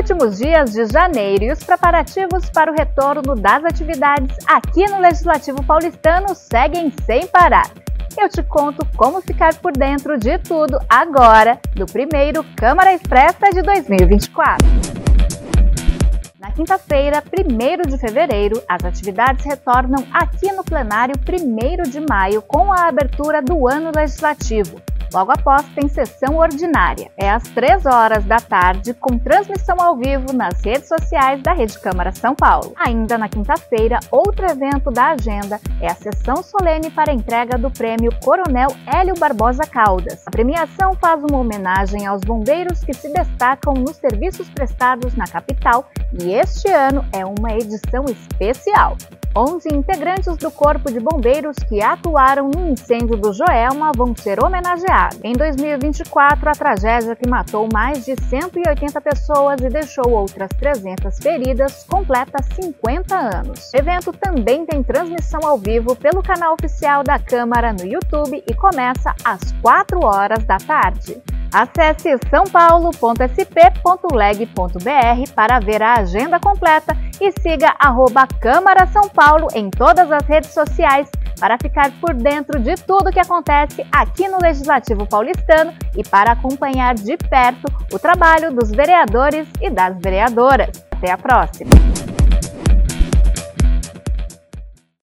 Últimos dias de janeiro e os preparativos para o retorno das atividades aqui no Legislativo Paulistano seguem sem parar. Eu te conto como ficar por dentro de tudo agora, do primeiro Câmara Expressa de 2024. Na quinta-feira, 1 de fevereiro, as atividades retornam aqui no plenário 1 de maio com a abertura do ano legislativo. Logo após, tem sessão ordinária. É às 3 horas da tarde, com transmissão ao vivo nas redes sociais da Rede Câmara São Paulo. Ainda na quinta-feira, outro evento da agenda é a sessão solene para a entrega do prêmio Coronel Hélio Barbosa Caldas. A premiação faz uma homenagem aos bombeiros que se destacam nos serviços prestados na capital e este ano é uma edição especial. 11 integrantes do Corpo de Bombeiros que atuaram no incêndio do Joelma vão ser homenageados. Em 2024, a tragédia que matou mais de 180 pessoas e deixou outras 300 feridas completa 50 anos. O evento também tem transmissão ao vivo pelo canal oficial da Câmara no YouTube e começa às 4 horas da tarde. Acesse sãopaulo.sp.leg.br para ver a agenda completa e siga arroba Câmara São Paulo em todas as redes sociais para ficar por dentro de tudo que acontece aqui no Legislativo Paulistano e para acompanhar de perto o trabalho dos vereadores e das vereadoras. Até a próxima!